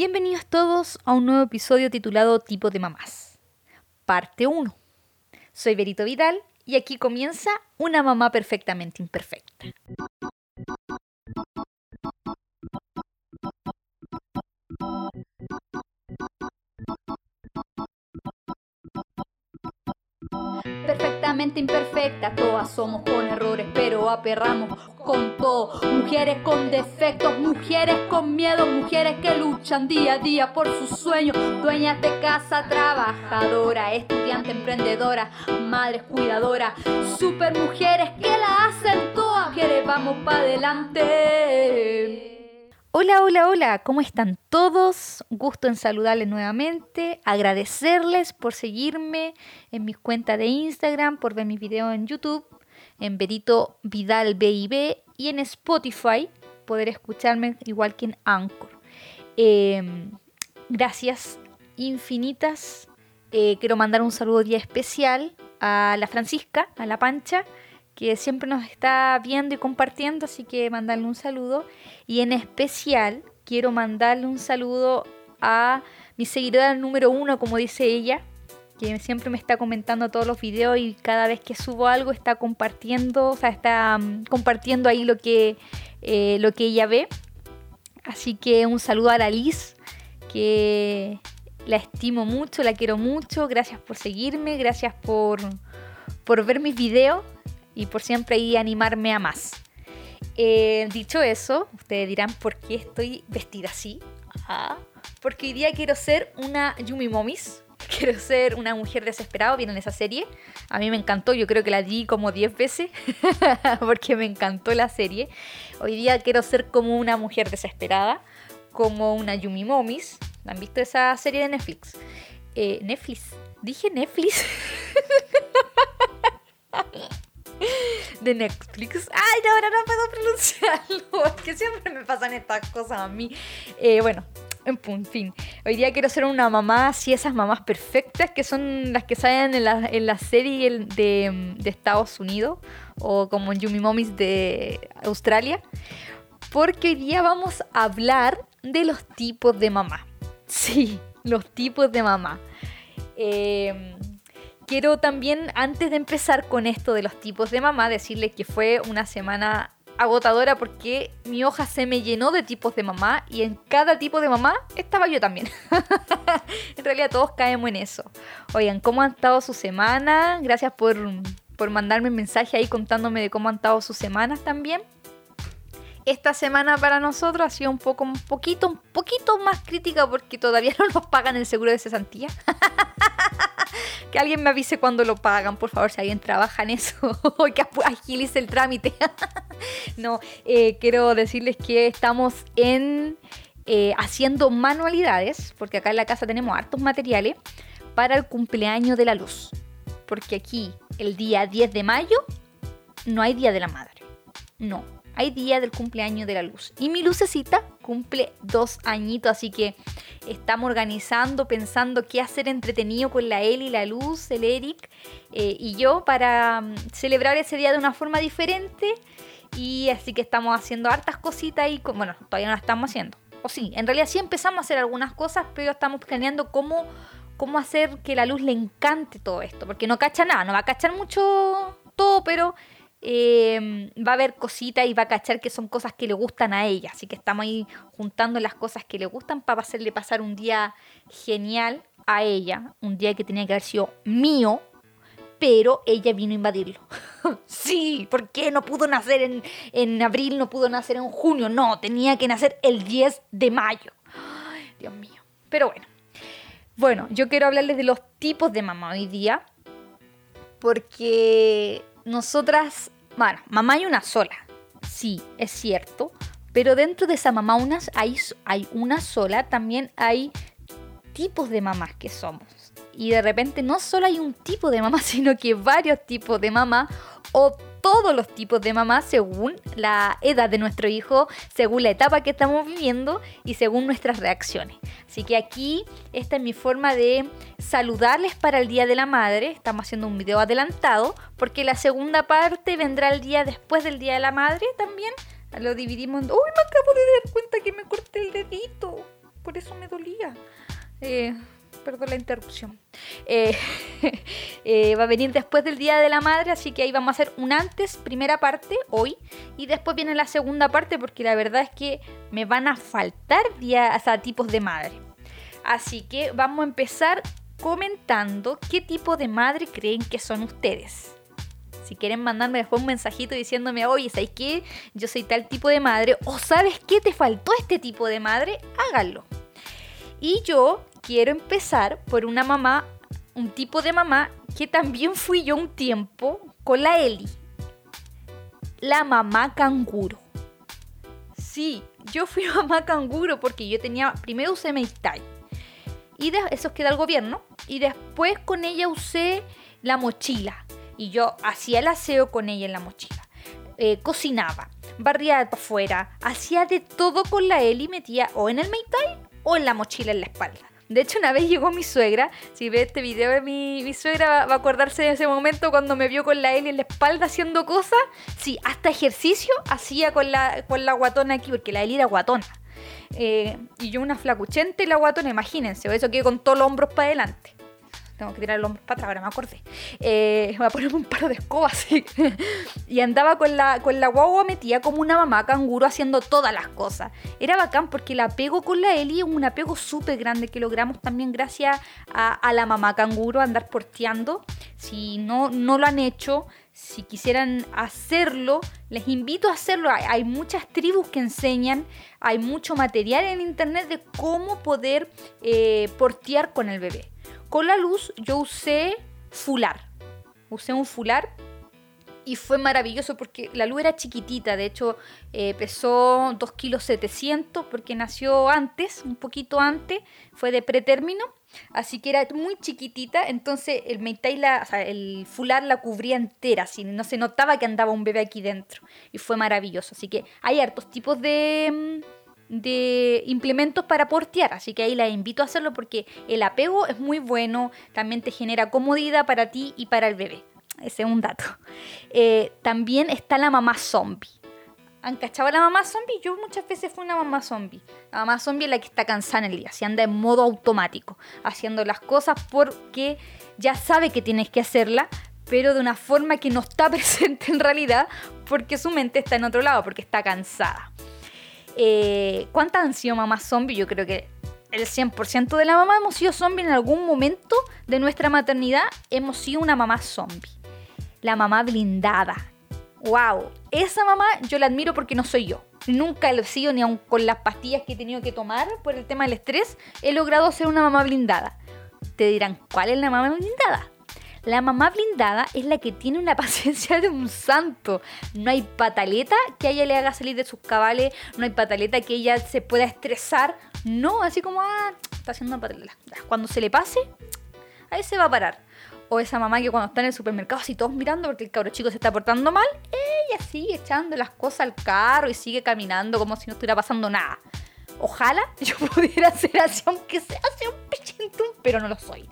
Bienvenidos todos a un nuevo episodio titulado Tipo de Mamás, parte 1. Soy Berito Vidal y aquí comienza una mamá perfectamente imperfecta. Imperfecta, todas somos con errores, pero aperramos con todo. Mujeres con defectos, mujeres con miedo, mujeres que luchan día a día por sus sueños. Dueñas de casa, trabajadora, estudiante, emprendedora, madres cuidadora, super mujeres que la hacen todas. Mujeres, vamos para adelante. Hola, hola, hola, ¿cómo están todos? Gusto en saludarles nuevamente, agradecerles por seguirme en mis cuentas de Instagram, por ver mis videos en YouTube, en Berito Vidal BIB y en Spotify, poder escucharme igual que en Anchor. Em, gracias infinitas. Eh, quiero mandar un saludo día especial a la Francisca, a la Pancha, que siempre nos está viendo y compartiendo, así que mandarle un saludo. Y en especial quiero mandarle un saludo a mi seguidora número uno, como dice ella, que siempre me está comentando todos los videos y cada vez que subo algo está compartiendo, o sea, está um, compartiendo ahí lo que, eh, lo que ella ve. Así que un saludo a la Liz, que la estimo mucho, la quiero mucho. Gracias por seguirme, gracias por, por ver mis videos y por siempre ahí animarme a más. Eh, dicho eso, ustedes dirán por qué estoy vestida así. porque hoy día quiero ser una Yumi Momis. Quiero ser una mujer desesperada. ¿Vieron esa serie? A mí me encantó. Yo creo que la di como 10 veces. porque me encantó la serie. Hoy día quiero ser como una mujer desesperada. Como una Yumi Momis. ¿Han visto esa serie de Netflix? Eh, Netflix. Dije Netflix. de Netflix. Ay, ahora no puedo pronunciarlo. Que siempre me pasan estas cosas a mí. Eh, bueno, en fin. Hoy día quiero ser una mamá, así esas mamás perfectas que son las que salen en la, en la serie de, de, Estados Unidos o como Yumi Mommies de Australia. Porque hoy día vamos a hablar de los tipos de mamá. Sí, los tipos de mamá. Eh, quiero también, antes de empezar con esto de los tipos de mamá, decirles que fue una semana agotadora porque mi hoja se me llenó de tipos de mamá y en cada tipo de mamá estaba yo también. en realidad todos caemos en eso. Oigan, ¿cómo han estado su semana? Gracias por, por mandarme un mensaje ahí contándome de cómo han estado sus semanas también esta semana para nosotros ha sido un poco, un poquito, un poquito más crítica porque todavía no nos pagan el seguro de cesantía. que alguien me avise cuando lo pagan, por favor, si alguien trabaja en eso, que agilice el trámite. no, eh, quiero decirles que estamos en eh, haciendo manualidades, porque acá en la casa tenemos hartos materiales, para el cumpleaños de la luz. Porque aquí, el día 10 de mayo, no hay Día de la Madre. No, hay día del cumpleaños de la luz. Y mi lucecita cumple dos añitos, así que estamos organizando, pensando qué hacer entretenido con la Eli, la luz, el Eric eh, y yo para mm, celebrar ese día de una forma diferente. Y así que estamos haciendo hartas cositas y, bueno, todavía no las estamos haciendo. O sí, en realidad sí empezamos a hacer algunas cosas, pero estamos planeando cómo, cómo hacer que la luz le encante todo esto. Porque no cacha nada, no va a cachar mucho todo, pero Em, va a haber cositas y va a cachar que son cosas que le gustan a ella. Así que estamos ahí juntando las cosas que le gustan para hacerle pasar un día genial a ella. Un día que tenía que haber sido mío, pero ella vino a invadirlo. sí, ¿por qué no pudo nacer en, en, abril, no pudo nacer en junio? No, tenía que nacer el 10 de mayo. Dios mío. Pero bueno. Bueno, yo quiero hablarles de los tipos de mamá hoy día. Porque nosotras, bueno, mamá hay una sola, sí, es cierto, pero dentro de esa mamá unas, hay, hay una sola, también hay tipos de mamás que somos. Y de repente no solo hay un tipo de mamá, sino que varios tipos de mamá o todos los tipos de mamá según la edad de nuestro hijo, según la etapa que estamos viviendo y según nuestras reacciones. Así que aquí esta es mi forma de saludarles para el Día de la Madre. Estamos haciendo un video adelantado porque la segunda parte vendrá el día después del Día de la Madre también. Lo dividimos en... ¡Uy, me acabo de dar cuenta que me corté el dedito! por eso me dolía. Eh, perdón la interrupción. Eh, eh, va a venir después del Día de la Madre, así que ahí vamos a hacer un antes, primera parte, hoy, y después viene la segunda parte, porque la verdad es que me van a faltar días, o tipos de madre. Así que vamos a empezar comentando qué tipo de madre creen que son ustedes. Si quieren mandarme después un mensajito diciéndome, oye, ¿sabes qué? Yo soy tal tipo de madre, o ¿sabes qué te faltó este tipo de madre? Háganlo. Y yo quiero empezar por una mamá, un tipo de mamá que también fui yo un tiempo con la Eli. La mamá canguro. Sí, yo fui mamá canguro porque yo tenía, primero usé Meitai. Y de, eso queda al gobierno. Y después con ella usé la mochila. Y yo hacía el aseo con ella en la mochila. Eh, cocinaba, barría afuera, hacía de todo con la Eli, metía o en el Meitai o en la mochila en la espalda. De hecho, una vez llegó mi suegra. Si ve este video de mi, mi suegra, va, a acordarse de ese momento cuando me vio con la Eli en la espalda haciendo cosas. Sí, hasta ejercicio hacía con la, con la guatona aquí, porque la Eli era guatona. Eh, y yo una flacuchente y la guatona, imagínense, eso que con todos los hombros para adelante. Tengo que tirar el hombro para atrás, ahora me acordé. Eh, voy a ponerme un paro de escobas. y andaba con la, con la guagua metida como una mamá canguro haciendo todas las cosas. Era bacán porque el apego con la Eli es un apego súper grande que logramos también gracias a, la mamá canguro, andar porteando. Si no, no lo han hecho, si quisieran hacerlo, les invito a hacerlo. Hay, muchas tribus que enseñan, hay mucho material en internet de cómo poder eh, portear con el bebé. Con la luz yo usé fular. Usé un fular y fue maravilloso porque la luz era chiquitita, de hecho eh, pesó 2 kilos 700 porque nació antes, un poquito antes, fue de pretérmino, así que era muy chiquitita, entonces el meitai, la, el fular la cubría entera, así no se notaba que andaba un bebé aquí dentro y fue maravilloso, así que hay hartos tipos de mm, de implementos para portear, así que ahí la invito a hacerlo porque el apego es muy bueno, también te genera comodidad para ti y para el bebé. Ese es un dato. Eh, también está la mamá zombie. ¿Han cachado a la mamá zombie? Yo muchas veces fui una mamá zombie. La mamá zombie es la que está cansada en el día, se anda en modo automático, haciendo las cosas porque ya sabe que tienes que hacerla, pero de una forma que no está presente en realidad porque su mente está en otro lado, porque está cansada. Eh, ¿Cuántas han sido mamás zombie? Yo creo que el 100% de la mamá hemos sido zombie en algún momento de nuestra maternidad. Hemos sido una mamá zombie. La mamá blindada. ¡Wow! Esa mamá yo la admiro porque no soy yo. Nunca lo he sido, ni aun con las pastillas que he tenido que tomar por el tema del estrés, he logrado ser una mamá blindada. Te dirán, ¿cuál es la mamá blindada? La mamá blindada es la que tiene una paciencia de un santo. No hay pataleta que a ella le haga salir de sus cabales, no hay pataleta que ella se pueda estresar. No, así como, ah, está haciendo una pataleta. Cuando se le pase, ahí se va a parar. O esa mamá que cuando está en el supermercado así todos mirando porque el cabro chico se está portando mal, ella sigue echando las cosas al carro y sigue caminando como si no estuviera pasando nada. Ojalá yo pudiera ser así, aunque sea así un pichintún, pero no lo soy.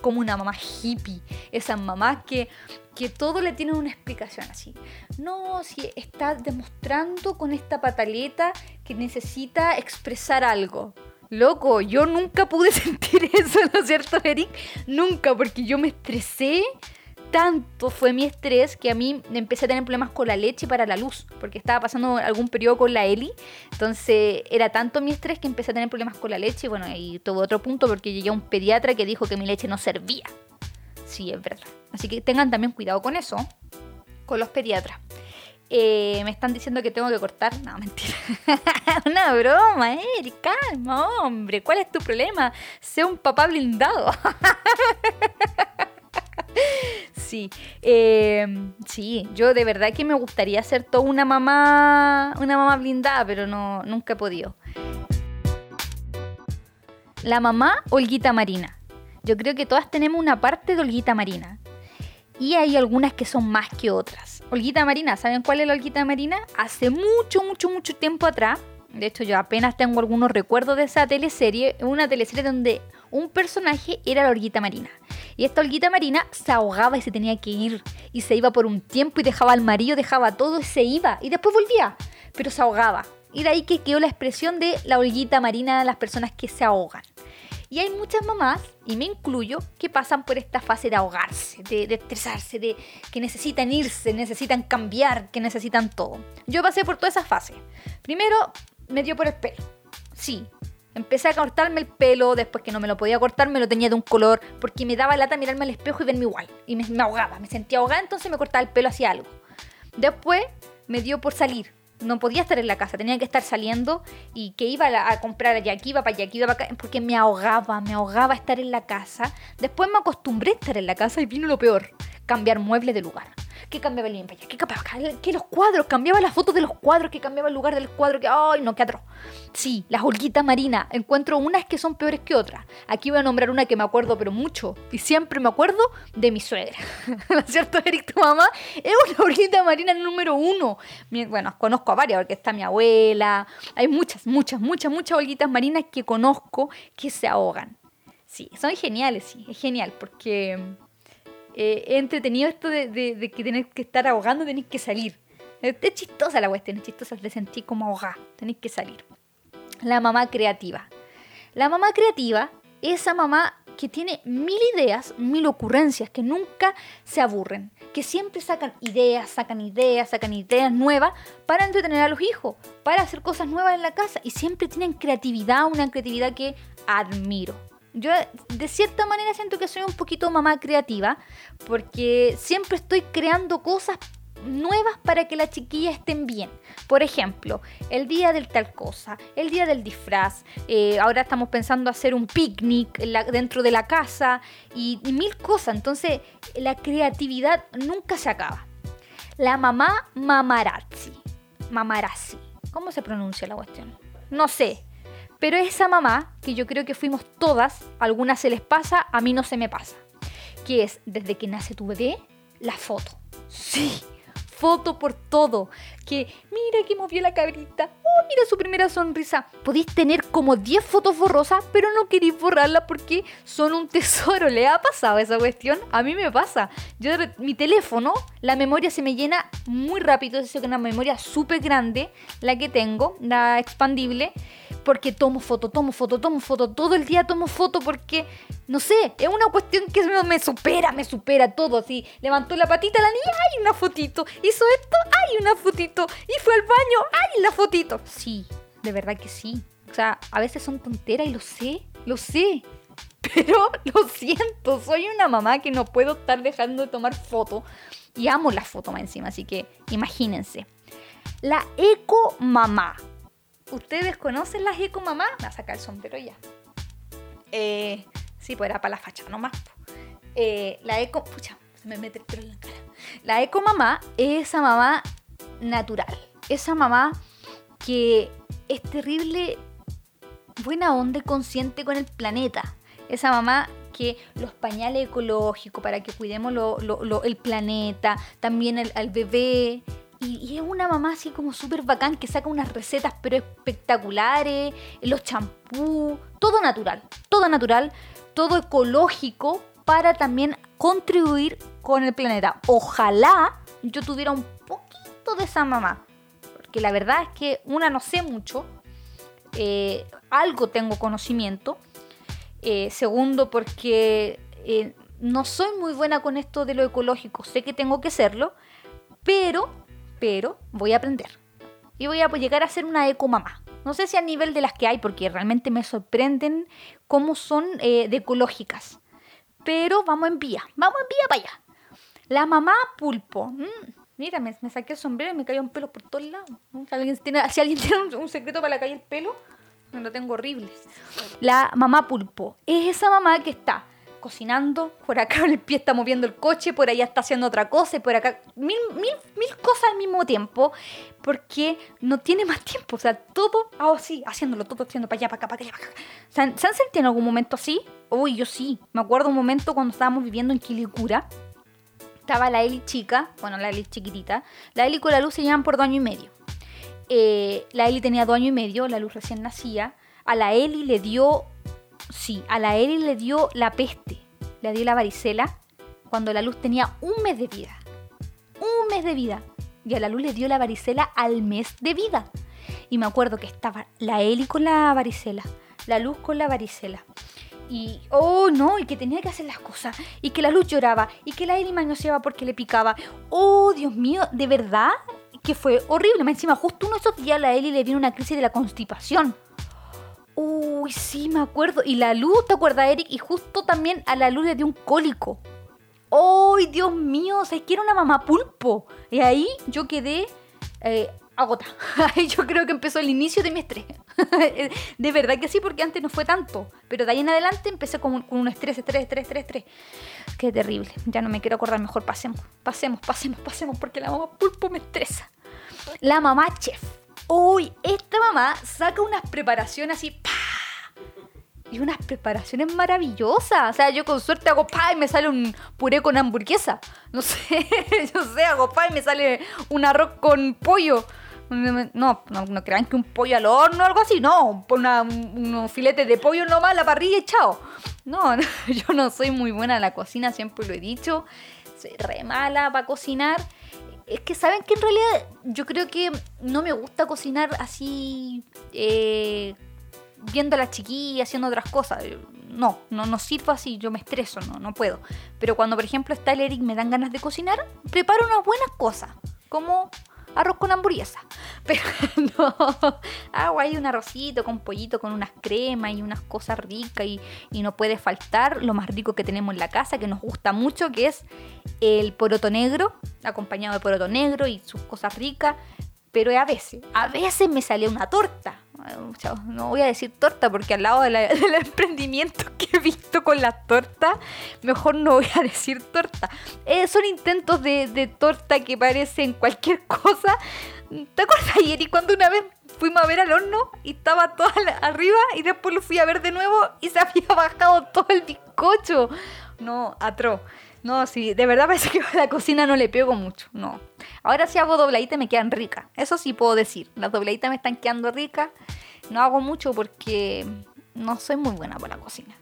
Como una mamá hippie, esas mamás que, que todo le tienen una explicación así. No, si está demostrando con esta pataleta que necesita expresar algo. Loco, yo nunca pude sentir eso, ¿no es cierto, Eric? Nunca, porque yo me estresé tanto fue mi estrés que a mí empecé a tener problemas con la leche para la luz, porque estaba pasando algún periodo con la Eli. Entonces era tanto mi estrés que empecé a tener problemas con la leche. Bueno, y tuvo otro punto porque llegué a un pediatra que dijo que mi leche no servía. Sí, es verdad. Así que tengan también cuidado con eso, con los pediatras. Eh, me están diciendo que tengo que cortar. No, mentira. Una broma, Eric. Calma, hombre. ¿Cuál es tu problema? Sé un papá blindado. Sí, em, sí, yo de verdad que me gustaría ser toda una mamá, una mamá blindada, pero no, nunca he podido. La mamá Olguita Marina. Yo creo que todas tenemos una parte de Olguita Marina. Y hay algunas que son más que otras. Olguita Marina, ¿saben cuál es la Olguita Marina? Hace mucho, mucho, mucho tiempo atrás, de hecho yo apenas tengo algunos recuerdos de esa teleserie, una teleserie donde un personaje era la Olguita Marina. Y esta Olguita Marina se ahogaba y se tenía que ir. Y se iba por un tiempo y dejaba al marido, dejaba todo y se iba. Y después volvía. Pero se ahogaba. Y de ahí que quedó la expresión de la olguita marina las personas que se ahogan. Y hay muchas mamás, y me incluyo, que pasan por esta fase de ahogarse, de, de, estresarse, de que necesitan irse, necesitan cambiar, que necesitan todo. Yo pasé por toda esa fase. Primero me dio por el pelo. Sí, Empecé a cortarme el pelo, después que no me lo podía cortar, me lo tenía de un color, porque me daba lata mirarme al espejo y verme igual. Y me, me ahogaba, me sentía ahogada, entonces me cortaba el pelo hacia algo. Después me dio por salir. No podía estar en la casa, tenía que estar saliendo y que iba a, comprar allá, que iba para allá, que iba para acá, porque me ahogaba, me ahogaba estar en la casa. Después me acostumbré a estar en la casa y vino lo peor, cambiar muebles de lugar que cambiaba el limpia, que cambiaba que los cuadros, cambiaba las fotos de los cuadros, que cambiaba el lugar del cuadro, que ay no, qué atroz. Sí, las holguitas marinas, encuentro unas que son peores que otras. Aquí voy a nombrar una que me acuerdo pero mucho y siempre me acuerdo de mi suegra. ¿No es cierto, Eric, tu mamá? Es una holguita marina número uno. Bueno, conozco a varias porque está mi abuela. Hay muchas, muchas, muchas, muchas holguitas marinas que conozco que se ahogan. Sí, son geniales, sí, es genial porque eh, entretenido esto de, que tenés que estar ahogando, tenéis que salir. Es, chistosa la cuestión, es chistosa, te sentí como ahogada, tenéis que salir. La mamá creativa. La mamá creativa es esa mamá que tiene mil ideas, mil ocurrencias, que nunca se aburren, que siempre sacan ideas, sacan ideas, sacan ideas nuevas para entretener a los hijos, para hacer cosas nuevas en la casa y siempre tienen creatividad, una creatividad que admiro. Yo de cierta manera siento que soy un poquito mamá creativa porque siempre estoy creando cosas nuevas para que las chiquillas estén bien. Por ejemplo, el día del tal cosa, el día del disfraz, eh, ahora estamos pensando hacer un picnic dentro de la casa y, y mil cosas. Entonces, la creatividad nunca se acaba. La mamá mamarazzi. Mamarazzi. ¿Cómo se pronuncia la cuestión? No sé, pero esa mamá, que yo creo que fuimos todas, algunas se les pasa, a mí no se me pasa. Que es, desde que nace tu bebé, la foto. Sí, foto por todo. Que mira que movió la cabrita. Oh, mira su primera sonrisa. Podéis tener como 10 fotos borrosas, pero no queréis borrarlas porque son un tesoro. ¿Le ha pasado esa cuestión? A mí me pasa. Yo, mi teléfono, la memoria se me llena muy rápido. Es una memoria súper grande, la que tengo, la expandible porque tomo foto, tomo foto, tomo foto, todo el día tomo foto porque, no sé, es una cuestión que me supera, me supera todo, así, levantó la patita la niña, hay una fotito, hizo esto, hay una fotito, y fue al baño, hay la fotito. Sí, de verdad que sí. O sea, a veces son tonteras y lo sé, lo sé. Pero lo siento, soy una mamá que no puedo estar dejando de tomar foto. Y amo la foto más encima, así que imagínense. La eco mamá. ¿Ustedes conocen las eco mamá? Me a sacar el sombrero ya. Eh, sí, pues era para la facha nomás. Eh, la eco. Pucha, se me mete el en la cara. La eco mamá es esa mamá natural. Esa mamá que es terrible, buena onda y consciente con el planeta. Esa mamá que los pañales ecológicos para que cuidemos el planeta, también el, al bebé, y, es una mamá así como súper bacán que saca unas recetas pero espectaculares, los champús, todo natural, todo natural, todo ecológico para también contribuir con el planeta. Ojalá yo tuviera un de esa mamá, porque la verdad es que una no sé mucho, eh, algo tengo conocimiento, eh, segundo porque eh, no soy muy buena con esto de lo ecológico, sé que tengo que serlo, pero pero voy a aprender. Y voy a llegar a ser una eco mamá. No sé si a nivel de las que hay, porque realmente me sorprenden cómo son de ecológicas. Pero vamos en vía, vamos en vía para allá. La mamá pulpo. Mm, mira, me, saqué el sombrero y me cayó un pelo por todos lados. Si alguien tiene, si alguien tiene un, secreto para caer el pelo, me lo tengo horrible. La mamá pulpo es esa mamá que está cocinando, por acá el pie está moviendo el coche, por allá está haciendo otra cosa, y por acá mil, mil, mil cosas al mismo tiempo, porque no tiene más tiempo, o sea, todo así, haciéndolo, todo haciendo para allá, para acá, para allá, para acá. ¿Se han, sentido en algún momento así? Uy, yo sí, me acuerdo un momento cuando estábamos viviendo en Quilicura, estaba la Eli chica, bueno, la Eli chiquitita, la Eli con la luz se llevan por dos años y medio. Eh, la Eli tenía dos años y medio, la luz recién nacía, a la Eli le dio Sí, a la Eli le dio la peste, le dio la varicela cuando la luz tenía un mes de vida. Un mes de vida. Y a la luz le dio la varicela al mes de vida. y me acuerdo que estaba la Eli con la varicela, la Luz con la varicela. Y, oh no, y que tenía que hacer las cosas. Y que la luz lloraba. Y que la Eli manoseaba porque le picaba. Oh, Dios mío, de verdad que fue horrible. Más encima, justo uno de esos días a la Eli le vino una crisis de la constipación. Uy, sí, me acuerdo. Y la luz, ¿te acuerdas, Eric? Y justo también a la luz le dio un cólico. ¡Ay, Dios mío! O sea, es que era una mamá pulpo. Y ahí yo quedé eh, agotada. Ahí yo creo que empezó el inicio de mi estrés. de verdad que sí, porque antes no fue tanto. Pero de ahí en adelante empecé con, un estrés, estrés, estrés, estrés, estrés. Qué terrible. Ya no me quiero acordar. Mejor pasemos, pasemos, pasemos, pasemos, porque la mamá pulpo me estresa. La mamá chef. Uy, esta mamá saca unas preparaciones así. ¡pah! y unas preparaciones maravillosas. O sea, yo con suerte hago pa y me sale un puré con hamburguesa. No sé, yo sé, hago pa y me sale un arroz con pollo. No, no, crean que un pollo al horno o algo así, no, una, unos filetes de pollo nomás a la parrilla y chao. No, yo no soy muy buena en la cocina, siempre lo he dicho. Soy re mala para cocinar. Es que saben que en realidad yo creo que no me gusta cocinar así eh, viendo a la chiquilla haciendo otras cosas. No, no, no sirvo así, yo me estreso, no, no puedo. Pero cuando, por ejemplo, está el Eric me dan ganas de cocinar, preparo unas buenas cosas, como arroz con hamburguesa. Pero no, hago ahí un arrocito con pollito, con unas cremas y unas cosas ricas y, y, no puede faltar lo más rico que tenemos en la casa, que nos gusta mucho, que es el poroto negro, acompañado de poroto negro y sus cosas ricas. Pero a veces, a veces me sale una torta no voy a decir torta porque al lado del emprendimiento que he visto con la torta, mejor no voy a decir torta. Eh, son intentos de, torta que parecen cualquier cosa. ¿Te acuerdas ayer y cuando una vez fuimos a ver al horno y estaba todo arriba y después lo fui a ver de nuevo y se había bajado todo el bizcocho? No, atro. No, sí, de verdad parece que a la cocina no le pego mucho, no. Ahora si hago dobladitas me quedan ricas, eso sí puedo decir. Las dobladitas me están quedando ricas. No hago mucho porque no soy muy buena para la cocina.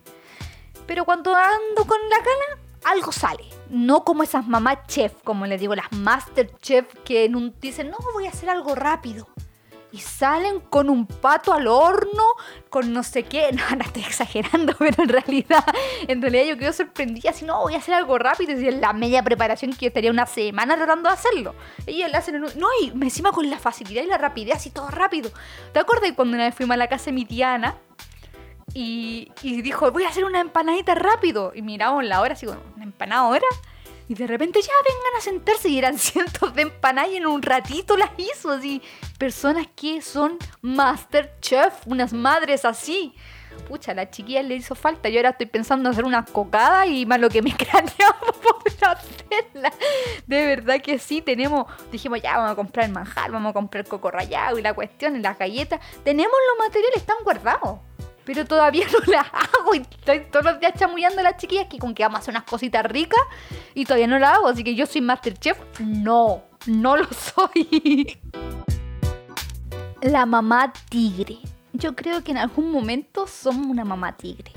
Pero cuando ando con la gana, algo sale. No como esas mamás chef, como les digo, las master chef que dicen, no, voy a hacer algo rápido y salen con un pato al horno, con no sé qué. No, no estoy exagerando, pero en realidad, en realidad yo quedo sorprendida. Si no, voy a hacer algo rápido. Y la media preparación que yo estaría una semana tratando de hacerlo. Ellos la hacen en un... No, y encima con la facilidad y la rapidez, así todo rápido. ¿Te acuerdas cuando una vez fuimos a la casa de mi tía? Y, y dijo, voy a hacer una empanadita rápido. Y miramos la hora, así como, ¿una empanada ahora? Y de repente ya vengan a sentarse y eran cientos de empanadas y en un ratito las hizo así. Personas que son master chef, unas madres así. Pucha, la chiquilla le hizo falta. Yo ahora estoy pensando en hacer una cocada y más lo que me craneamos por hacerla. De verdad que sí, tenemos. Dijimos, ya vamos a comprar el manjar, vamos a comprar el coco rallado y la cuestión, y las galletas. Tenemos los materiales, están guardados pero todavía no las hago y estoy todos los días chamullando a las chiquillas que con que vamos a hacer unas cositas ricas y todavía no las hago, así que yo soy Masterchef. No, no lo soy. La mamá tigre. Yo creo que en algún momento somos una mamá tigre.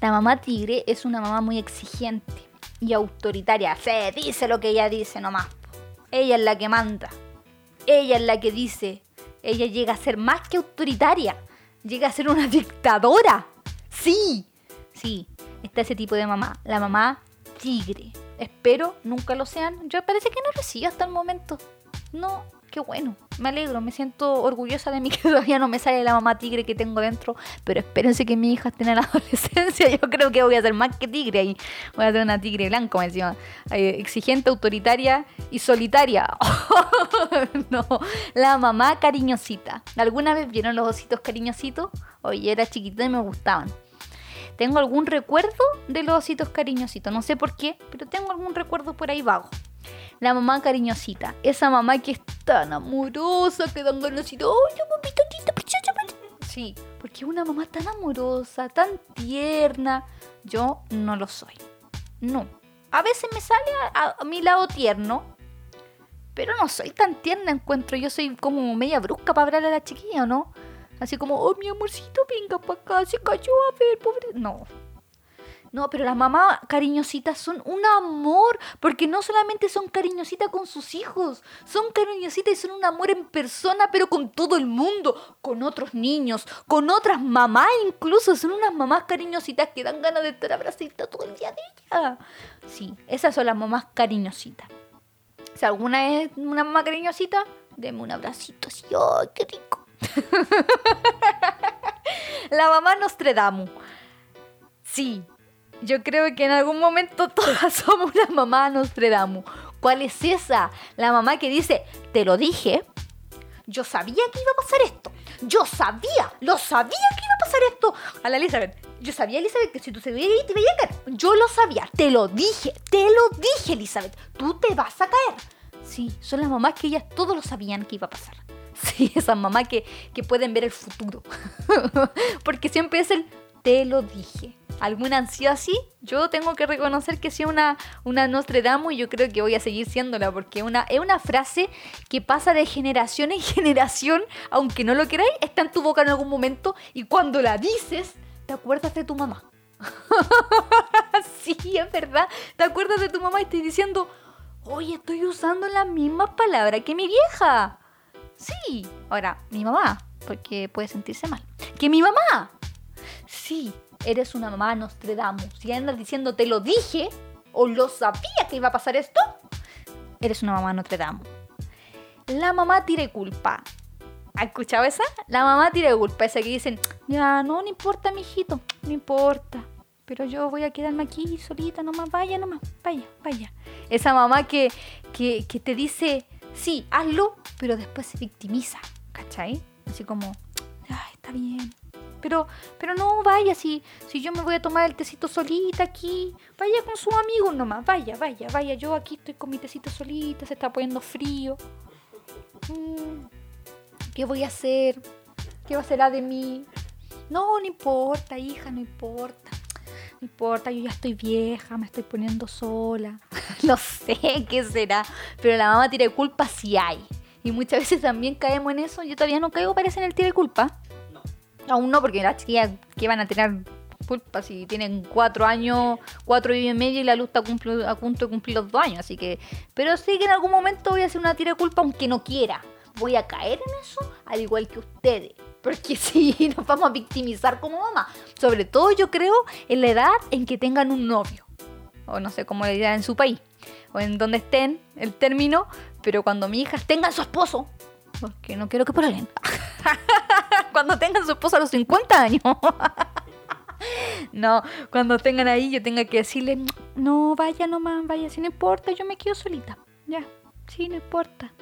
La mamá tigre es una mamá muy exigente y autoritaria. Se dice lo que ella dice nomás. Ella es la que manda. Ella es la que dice. Ella llega a ser más que autoritaria llega a ser una dictadora. Sí, sí, está ese tipo de mamá, la mamá tigre. Espero nunca lo sean. Yo parece que no lo hasta el momento. No, qué bueno. Me alegro, me siento orgullosa de mí que todavía no me sale la mamá tigre que tengo dentro. Pero espérense que mi hija esté en la adolescencia. Yo creo que voy a ser más que tigre ahí. Voy a ser una tigre blanco, decía. Eh, exigente, autoritaria y solitaria. no, la mamá cariñosita. ¿Alguna vez vieron los ositos cariñositos? Oye, era chiquita y me gustaban. Tengo algún recuerdo de los ositos cariñositos. No sé por qué, pero tengo algún recuerdo por ahí vago la mamá cariñosita. Esa mamá que tan amorosa, que dan ganas de ¡ay, mamita Sí, porque una mamá tan amorosa, tan tierna. Yo no lo soy. No. A veces me sale a, mi lado tierno, pero no soy tan tierna, encuentro. Yo soy como media brusca para hablarle a la chiquilla, ¿no? Así como, oh, mi amorcito, venga para acá, se cayó a ver, pobre. No. No, pero las mamás cariñositas son un amor, porque no solamente son cariñositas con sus hijos, son cariñositas y son un amor en persona, pero con todo el mundo, con otros niños, con otras mamás incluso, son unas mamás cariñositas que dan ganas de estar abrazadas todo el día de ella. Sí, esas son las mamás cariñositas. Si alguna es una mamá cariñosita, deme un abracito así, ¡ay, qué rico! La mamá Nostradamus. Sí, yo creo que en algún momento todas somos la mamá Nostradamus. ¿Cuál es esa? La mamá que dice, te lo dije, yo sabía que iba a pasar esto. Yo sabía, lo sabía que iba a pasar esto. A la Elizabeth, yo sabía, Elizabeth, que si tú se veías te iba a caer. Yo lo sabía, te lo dije, te lo dije, Elizabeth. Tú te vas a caer. Sí, son las mamás que ellas todos lo sabían que iba a pasar. Sí, esas mamás que, que pueden ver el futuro. Porque siempre es el te lo dije. ¿Alguna han así? Yo tengo que reconocer que soy una, una Nostradamus y yo creo que voy a seguir siéndola porque una, es una frase que pasa de generación en generación, aunque no lo queráis, está en tu boca en algún momento y cuando la dices, te acuerdas de tu mamá. sí, es verdad. Te acuerdas de tu mamá y estás diciendo, oye, estoy usando las mismas palabras que mi vieja. Sí, ahora, mi mamá, porque puede sentirse mal. Que mi mamá. Sí, eres una mamá Nostradamus. Si andas diciendo te lo dije o lo sabía que iba a pasar esto, eres una mamá Nostradamus. La mamá tire culpa. ¿Has escuchado esa? La mamá tire culpa, esa que dicen, ya, no, no importa, mijito, no importa. Pero yo voy a quedarme aquí solita, nomás, vaya, nomás, vaya, vaya. Esa mamá que, que, que te dice, sí, hazlo, pero después se victimiza, ¿cachai? Así como, ay, está bien. Pero, pero no, vaya, si, si yo me voy a tomar el tecito solita aquí, vaya con sus amigos nomás, vaya, vaya, vaya, yo aquí estoy con mi tecito solita, se está poniendo frío. Mm, ¿Qué voy a hacer? ¿Qué va a ser de mí? No, no importa, hija, no importa. No importa, yo ya estoy vieja, me estoy poniendo sola. no sé qué será. Pero la mamá tiene culpa si hay. Y muchas veces también caemos en eso. Yo todavía no caigo, parece, en el tire culpa. Aún no, porque las chiquillas que van a tener culpa si tienen cuatro años, cuatro y medio y la luz está a punto de cumplir los dos años. Así que, pero sí que en algún momento voy a hacer una tira de culpa aunque no quiera. Voy a caer en eso al igual que ustedes. Porque sí, nos vamos a victimizar como mamá. Sobre todo yo creo en la edad en que tengan un novio. O no sé cómo le dirán en su país. O en donde estén el término. Pero cuando mi hija tenga su esposo. Porque no quiero que prueben. cuando tengan su esposo a los 50 años. no, cuando tengan ahí yo tenga que decirle, no, vaya nomás, vaya, si no importa, yo me quedo solita. Ya, sí, no importa.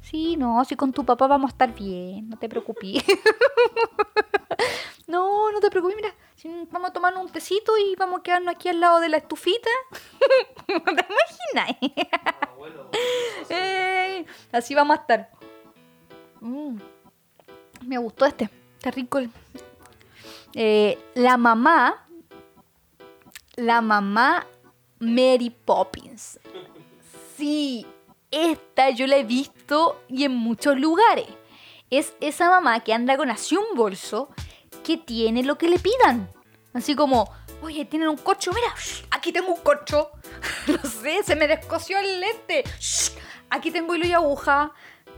Sí, no, si con tu papá vamos a estar bien, no te preocupes. no, no te preocupes, mira, vamos a tomar un tecito y vamos a quedarnos aquí al lado de la estufita. ¿Te imaginas? así vamos a estar. Mm, me gustó este, está rico. Eh, la mamá, la mamá Mary Poppins. Sí, esta yo la he visto y en muchos lugares. Es esa mamá que anda con así un bolso que tiene lo que le pidan. Así como, oye, tienen un cocho, mira, aquí tengo un cocho. no sé, se me descoció el lente. aquí tengo hilo y aguja.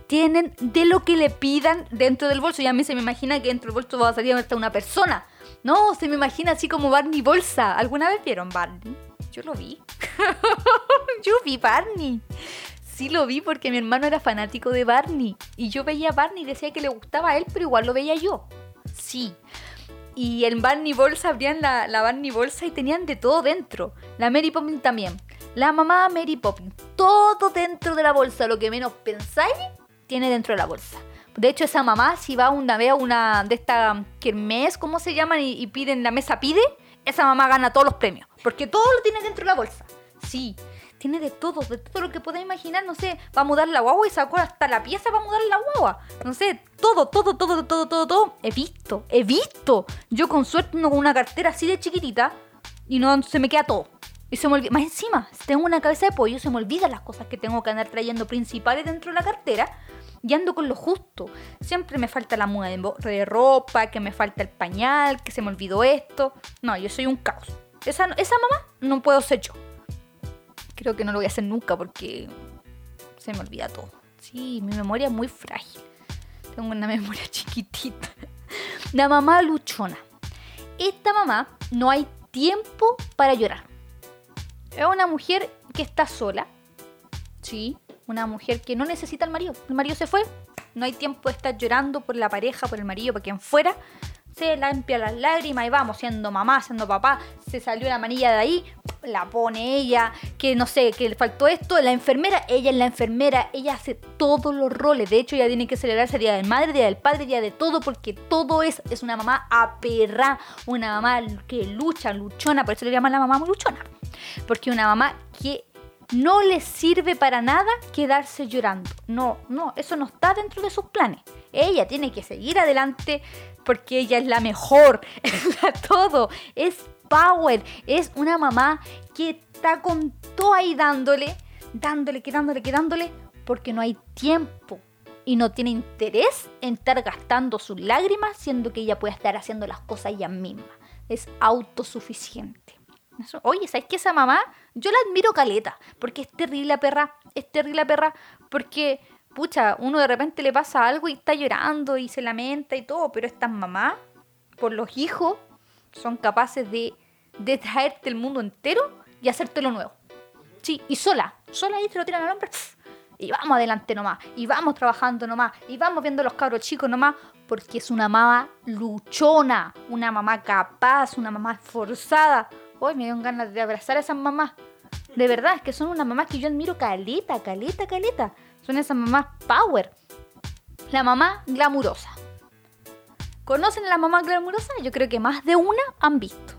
Tienen de lo que le pidan dentro del bolso. Y a mí se me imagina que dentro del bolso va a salir hasta una persona. No, se me imagina así como Barney Bolsa. ¿Alguna vez vieron Barney? Yo lo vi. Yo vi Barney. Sí lo vi porque mi hermano era fanático de Barney. Y yo veía a Barney y decía que le gustaba a él, pero igual lo veía yo. Sí. Y en Barney Bolsa abrían la, la Barney Bolsa y tenían de todo dentro. La Mary Poppins también. La mamá Mary Poppins. Todo dentro de la bolsa. Lo que menos pensáis, tiene dentro de la bolsa. De hecho, esa mamá, si va una vez a una de esta kermés, ¿cómo se llaman? Y, y piden, la mesa pide, esa mamá gana todos los premios. Porque todo lo tiene dentro de la bolsa. Sí tiene de todo, de todo lo que podéis imaginar, no sé, va a mudar la guagua y sacó hasta la pieza para mudar la guagua. No sé, todo, todo, todo, todo, todo, todo. He visto, he visto. Yo con suerte no con una cartera así de chiquitita y no se me queda todo. Y se me olvida, más encima, tengo una cabeza de pollo, se me olvidan las cosas que tengo que andar trayendo principales dentro de la cartera y ando con lo justo. Siempre me falta la muda de ropa, que me falta el pañal, que se me olvidó esto. No, yo soy un caos. Esa, esa mamá no puedo ser yo. Creo que no lo voy a hacer nunca porque se me olvida todo. Sí, mi memoria es muy frágil. Tengo una memoria chiquitita. La mamá luchona. Esta mamá no hay tiempo para llorar. Es una mujer que está sola. Sí, una mujer que no necesita al marido. El marido se fue. No hay tiempo de estar llorando por la pareja, por el marido, por quien fuera se limpia las lágrimas y vamos, siendo mamá, siendo papá, se salió la manilla de ahí, la pone ella, que no sé, que le faltó esto, la enfermera, ella es la enfermera, ella hace todos los roles, de hecho ella tiene que celebrar ese día del madre, día del padre, día de todo, porque todo es, es una mamá aperra, una mamá que lucha, luchona, por eso le llaman la mamá luchona, porque una mamá que no le sirve para nada quedarse llorando. No, no, eso no está dentro de sus planes. Ella tiene que seguir adelante porque ella es la mejor, es la todo, es power, es una mamá que está con todo ahí dándole, dándole, quedándole, quedándole, porque no hay tiempo y no tiene interés en estar gastando sus lágrimas, siendo que ella puede estar haciendo las cosas ella misma. Es autosuficiente. oye, ¿sabes qué esa mamá? Yo la admiro caleta, porque es terrible la perra, es terrible la perra, porque pucha, uno de repente le pasa algo y está llorando y se lamenta y todo, pero estas mamás, por los hijos, son capaces de, de traerte el mundo entero y hacértelo nuevo. Sí, y sola, sola ahí te lo tiran al hombre. Y vamos adelante nomás, y vamos trabajando nomás, y vamos viendo los cabros chicos nomás, porque es una mamá luchona, una mamá capaz, una mamá esforzada. Hoy me dio ganas de abrazar a esas mamás. De verdad, es que son unas mamás que yo admiro caleta, caleta, caleta. Son esas mamás power. La mamá glamurosa. ¿Conocen a la mamá glamurosa? Yo creo que más de una han visto.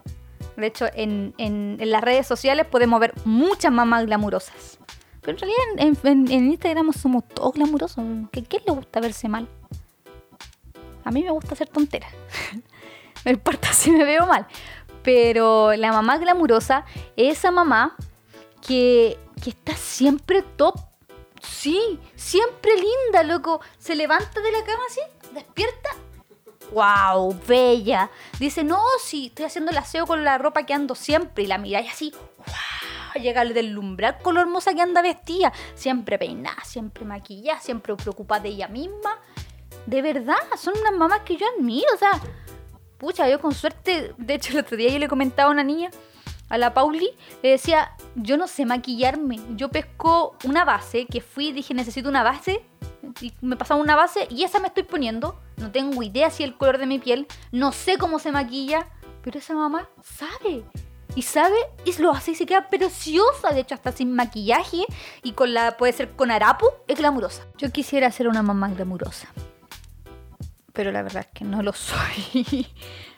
De hecho, en, las redes sociales podemos ver muchas mamás glamurosas. Pero en realidad en, Instagram somos todos glamurosos. ¿Qué, ¿Qué le gusta verse mal? A mí me gusta hacer tonteras. no importa si me veo mal. Pero la mamá glamurosa es esa mamá que, que está siempre top Sí, siempre linda, loco. Se levanta de la cama así, despierta. ¡Wow! Bella. Dice, no, sí, estoy haciendo el aseo con la ropa que ando siempre. Y la miráis así, ¡wow! Llega al deslumbrar con lo hermosa que anda vestida. Siempre peinada, siempre maquillada, siempre preocupada de ella misma. De verdad, son unas mamás que yo admiro. O sea, pucha, yo con suerte. De hecho, el otro día yo le comentaba a una niña a la Pauli, le decía, yo no sé maquillarme. Yo pesco una base, que fui, dije, necesito una base. Y me pasaba una base y esa me estoy poniendo. No tengo idea si el color de mi piel. No sé cómo se maquilla. Pero esa mamá sabe. Y sabe y lo hace y se queda preciosa. De hecho, hasta sin maquillaje y con la puede ser con harapo, es glamurosa. Yo quisiera ser una mamá glamurosa. Pero la verdad es que no lo soy.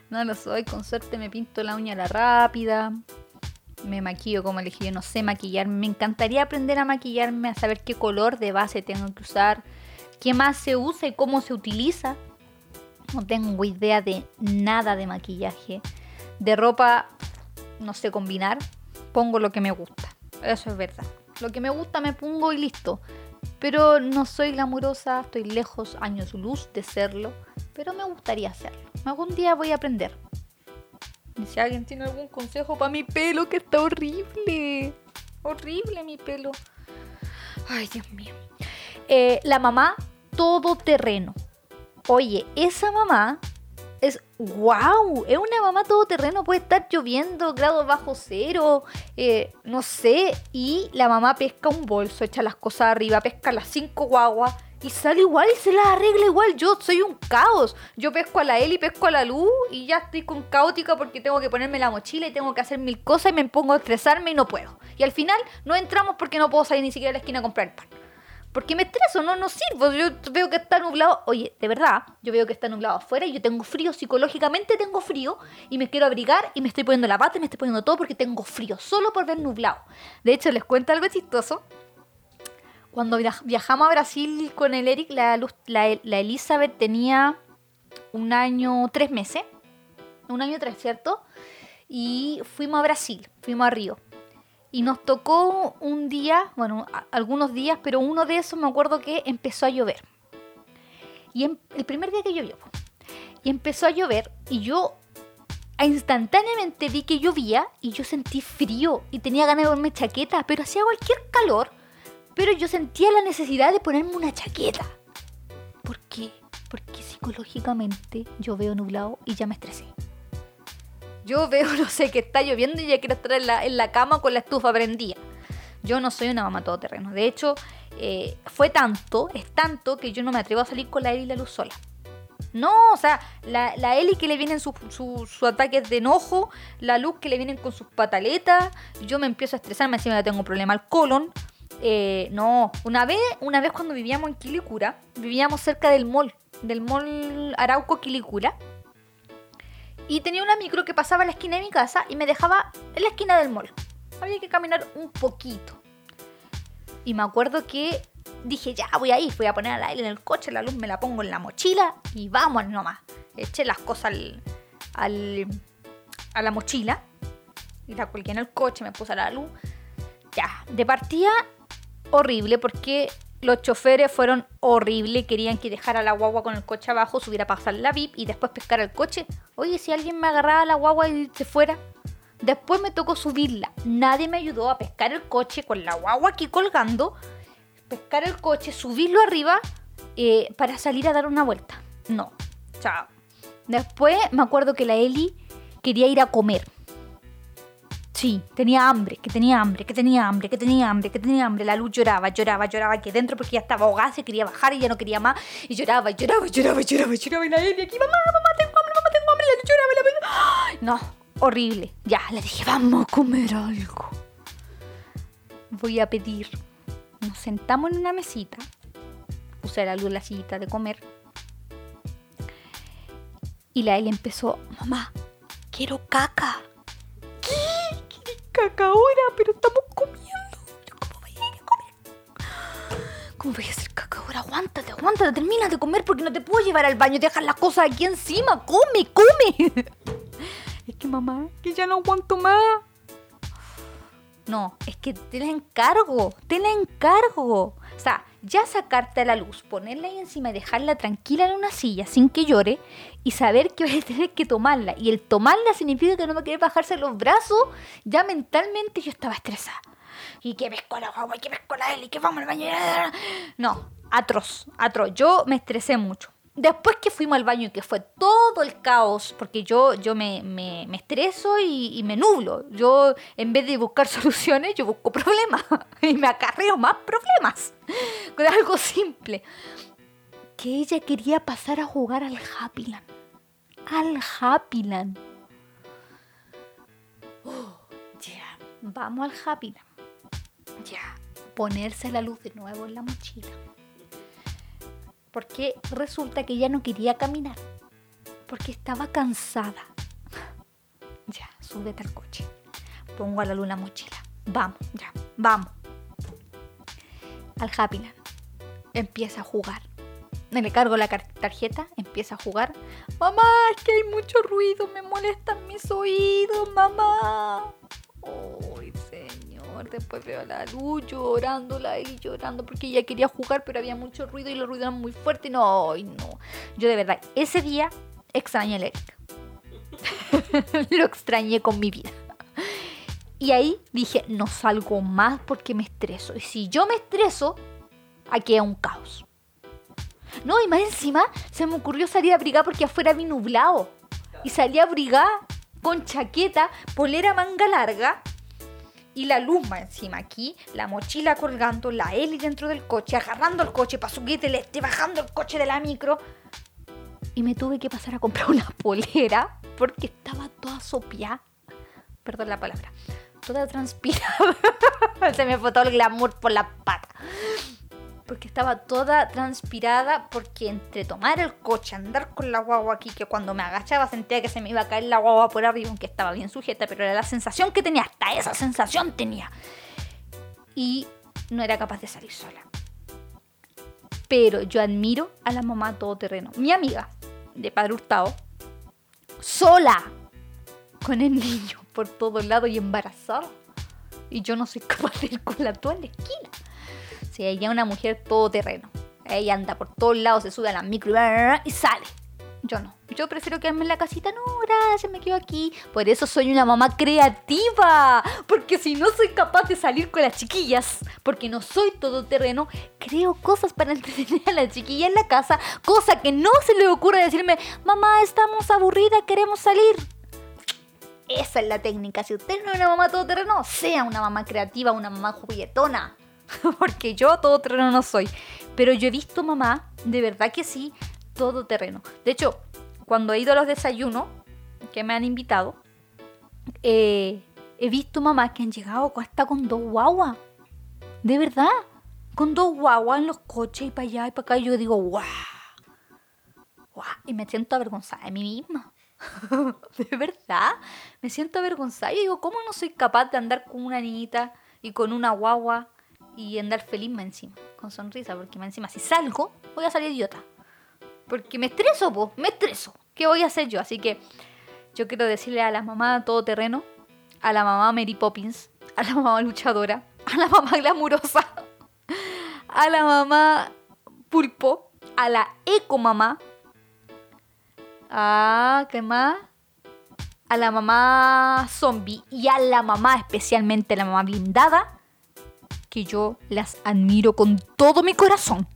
No lo soy, con suerte me pinto la uña a la rápida. Me maquillo como elegí, yo no sé maquillarme. Me encantaría aprender a maquillarme, a saber qué color de base tengo que usar, qué más se usa y cómo se utiliza. No tengo idea de nada de maquillaje. De ropa no sé combinar. Pongo lo que me gusta. Eso es verdad. Lo que me gusta me pongo y listo. Pero no soy glamurosa, estoy lejos, años luz de serlo. Pero me gustaría hacerlo. Algún día voy a aprender. Y si alguien tiene algún consejo para mi pelo, que está horrible. Horrible mi pelo. Ay, Dios mío. Eh, la mamá todoterreno. Oye, esa mamá es wow, es una mamá todoterreno, puede estar lloviendo, grados bajo cero, eh, no sé, y la mamá pesca un bolso, echa las cosas arriba, pesca las cinco guaguas y sale igual y se las arregla igual. Yo soy un caos. Yo pesco a la Eli, pesco a la Luz y ya estoy con caótica porque tengo que ponerme la mochila y tengo que hacer mil cosas y me pongo a estresarme y no puedo. Y al final no entramos porque no puedo salir ni siquiera a la esquina a comprar el pan. Porque me estreso, no, no sirvo. Yo veo que está nublado. Oye, de verdad, yo veo que está nublado afuera y yo tengo frío, psicológicamente tengo frío y me quiero abrigar y me estoy poniendo la pata y me estoy poniendo todo porque tengo frío, solo por ver nublado. De hecho, les cuento algo chistoso. Cuando viajamos a Brasil con el Eric, la, la, Elizabeth tenía un año, tres meses. Un año, tres, ¿cierto? Y fuimos a Brasil, fuimos a Río. Y nos tocó un día, bueno, algunos días, pero uno de esos me acuerdo que empezó a llover. Y el primer día que llovió. Y empezó a llover y yo instantáneamente vi que llovía y yo sentí frío y tenía ganas de ponerme chaqueta, pero hacía cualquier calor. Pero yo sentía la necesidad de ponerme una chaqueta. ¿Por qué? Porque psicológicamente yo veo nublado y ya me estresé. Yo veo, no sé, que está lloviendo y ya quiero estar en la, en la cama con la estufa prendida. Yo no soy una mamá todoterreno. De hecho, eh, fue tanto, es tanto, que yo no me atrevo a salir con la Eli y la luz sola. No, o sea, la, la Eli que le vienen sus su, ataques de enojo, la luz que le vienen con sus pataletas, yo me empiezo a estresar, me encima tengo un problema al colon. Eh, no, una vez, una vez cuando vivíamos en Quilicura, vivíamos cerca del mall, del mall Arauco Quilicura. Y tenía una micro que pasaba a la esquina de mi casa y me dejaba en la esquina del mall. Había que caminar un poquito. Y me acuerdo que dije, ya voy ahí, voy a poner al aire en el coche, la luz me la pongo en la mochila y vamos nomás. Eché las cosas al, a la mochila y la colgué en el coche, me puse a la luz. Ya, de partida horrible porque los choferes fueron horribles, querían que dejara la guagua con el coche abajo, subiera a pasar la VIP y después pescar el coche. Oye, si alguien me agarraba la guagua y se fuera. Después me tocó subirla. Nadie me ayudó a pescar el coche con la guagua aquí colgando pescar el coche, subirlo arriba eh, para salir a dar una vuelta. No, chao. Después me acuerdo que la Eli quería ir a comer. Sí, tenía hambre, que tenía hambre, que tenía hambre, que tenía hambre, que tenía hambre. La luz lloraba, lloraba, lloraba aquí dentro porque ya estaba ahogada, se quería bajar y ya no quería más. Y lloraba, lloraba, lloraba, lloraba, lloraba. Y la Eli aquí, mamá, mamá, tengo hambre, mamá, tengo hambre. La luz lloraba, la No, horrible. Ya, le dije, vamos a comer algo. Voy a pedir nos sentamos en una mesita, puse la luz la sillita de comer, y la Eli empezó, mamá, quiero caca. ¿Qué? ¿Quieres caca ahora? Pero estamos comiendo. ¿Cómo voy a ir a comer? ¿Cómo voy a hacer caca ahora? Aguántate, aguántate, termina de comer porque no te puedo llevar al baño, dejar las cosas aquí encima. Come, come. Es que mamá, que ya no aguanto más. No, es que te la encargo, te la encargo. O sea, ya sacarte a la luz, ponerla ahí encima y dejarla tranquila en una silla sin que llore y saber que voy a tener que tomarla. Y el tomarla significa que no me quiere bajarse los brazos. Ya mentalmente yo estaba estresada. Y que ves con la guagua, y que ves con la él, y que vamos al baño. No, atroz, atroz. Yo me estresé mucho después que fuimos al baño y que fue todo el caos, porque yo, yo me, me, estreso y, me nublo. Yo, en vez de buscar soluciones, yo busco problemas. y me acarreo más problemas. Con algo simple. Que ella quería pasar a jugar al Happyland. Al Happyland. Ya, vamos al Happyland. Ya, ponerse la luz de nuevo en la mochila porque resulta que ya no quería caminar, porque estaba cansada. Ya, súbete al coche. Pongo a la luna mochila. Vamos, ya, vamos. Al Happyland. Empieza a jugar. Le cargo la tarjeta, empieza a jugar. Mamá, es que hay mucho ruido, me molestan mis oídos, mamá. Después veo a la luz llorándola y llorando porque ella quería jugar, pero había mucho ruido y los ruidos eran muy fuertes. No, no. Yo de verdad, ese día extrañé a Erika. Lo extrañé con mi vida. Y ahí dije, no salgo más porque me estreso. Y si yo me estreso, aquí hay un caos. No, y más encima se me ocurrió salir a abrigar porque afuera vi nublado. Y salí a abrigar con chaqueta, polera manga larga y la luma encima aquí, la mochila colgando, la Eli dentro del coche, agarrando el coche para subir este, bajando el coche de la micro. Y me tuve que pasar a comprar una polera porque estaba toda sopiada. Perdón la palabra. Toda transpirada. Se me fue todo el glamour por la pata porque estaba toda transpirada porque entre tomar el coche, andar con la guagua aquí, que cuando me agachaba sentía que se me iba a caer la guagua por arriba, aunque estaba bien sujeta, pero era la sensación que tenía, hasta esa sensación tenía. Y no era capaz de salir sola. Pero yo admiro a la mamá todoterreno. Mi amiga de Padre Hurtado, sola, con el niño por todos lados y embarazada. Y yo no soy capaz de ir con la toalla en la esquina. Si ella es una mujer todoterreno. Ella anda por todos lados, se sube a la micro y sale. Yo no. Yo prefiero quedarme en la casita. No, gracias, me quedo aquí. Por eso soy una mamá creativa. Porque si no soy capaz de salir con las chiquillas, porque no soy todoterreno, creo cosas para entretener a la chiquilla en la casa. Cosa que no se le ocurre decirme, mamá, estamos aburridas, queremos salir. Esa es la técnica. Si usted no es una mamá todoterreno, sea una mamá creativa, una mamá juguetona. Porque yo todoterreno no soy. Pero yo he visto mamá, de verdad que sí, todoterreno. De hecho, cuando he ido a los desayunos que me han invitado, eh, he visto mamás que han llegado hasta con dos guaguas. De verdad. Con dos guaguas en los coches y para allá y para acá. Y yo digo, guau. Guau. Y me siento avergonzada de mí misma. de verdad. Me siento avergonzada. Y digo, ¿cómo no soy capaz de andar con una niñita y con una guagua y andar feliz más encima? Con sonrisa. Porque más encima, si salgo, voy a salir idiota. Porque me estreso, po, me estreso. ¿Qué voy a hacer yo? Así que yo quiero decirle a la mamá todoterreno, a la mamá Mary Poppins, a la mamá luchadora, a la mamá glamurosa, a la mamá pulpo, a la eco mamá, a ¿qué más? A la mamá zombie y a la mamá, especialmente la mamá blindada, que yo las admiro con todo mi corazón